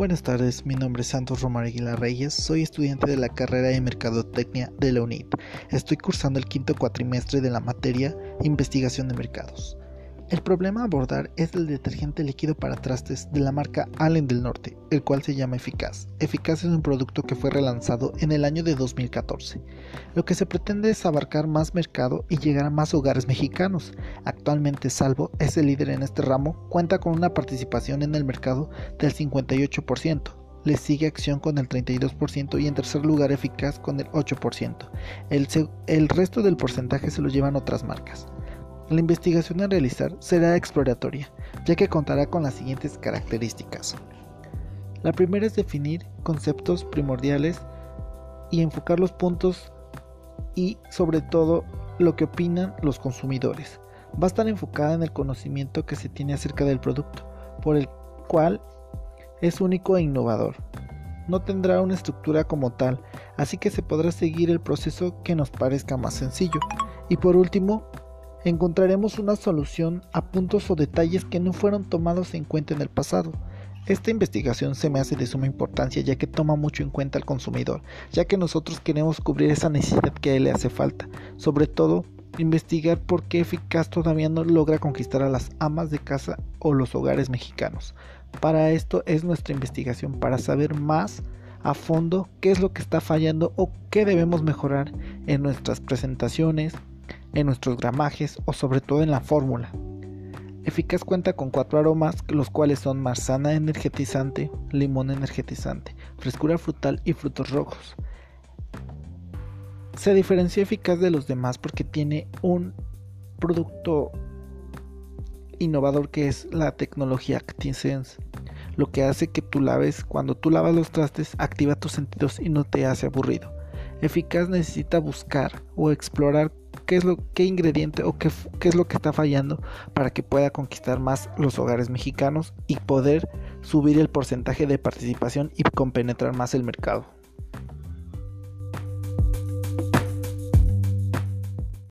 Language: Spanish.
Buenas tardes, mi nombre es Santos Romar Aguilar Reyes, soy estudiante de la carrera de Mercadotecnia de la UNIT. Estoy cursando el quinto cuatrimestre de la materia Investigación de Mercados. El problema a abordar es el detergente líquido para trastes de la marca Allen del Norte, el cual se llama Eficaz. Eficaz es un producto que fue relanzado en el año de 2014. Lo que se pretende es abarcar más mercado y llegar a más hogares mexicanos. Actualmente Salvo es el líder en este ramo, cuenta con una participación en el mercado del 58%. Le sigue Acción con el 32% y en tercer lugar Eficaz con el 8%. El, el resto del porcentaje se lo llevan otras marcas. La investigación a realizar será exploratoria, ya que contará con las siguientes características. La primera es definir conceptos primordiales y enfocar los puntos y sobre todo lo que opinan los consumidores. Va a estar enfocada en el conocimiento que se tiene acerca del producto, por el cual es único e innovador. No tendrá una estructura como tal, así que se podrá seguir el proceso que nos parezca más sencillo. Y por último, encontraremos una solución a puntos o detalles que no fueron tomados en cuenta en el pasado. Esta investigación se me hace de suma importancia ya que toma mucho en cuenta al consumidor, ya que nosotros queremos cubrir esa necesidad que a él le hace falta, sobre todo investigar por qué eficaz todavía no logra conquistar a las amas de casa o los hogares mexicanos. Para esto es nuestra investigación, para saber más a fondo qué es lo que está fallando o qué debemos mejorar en nuestras presentaciones, en nuestros gramajes o sobre todo en la fórmula. Eficaz cuenta con cuatro aromas, los cuales son manzana energetizante, limón energetizante, frescura frutal y frutos rojos. Se diferencia eficaz de los demás porque tiene un producto innovador que es la tecnología ActiSense, lo que hace que tú laves, cuando tú lavas los trastes, activa tus sentidos y no te hace aburrido. Eficaz necesita buscar o explorar qué es lo qué ingrediente o qué, qué es lo que está fallando para que pueda conquistar más los hogares mexicanos y poder subir el porcentaje de participación y compenetrar más el mercado.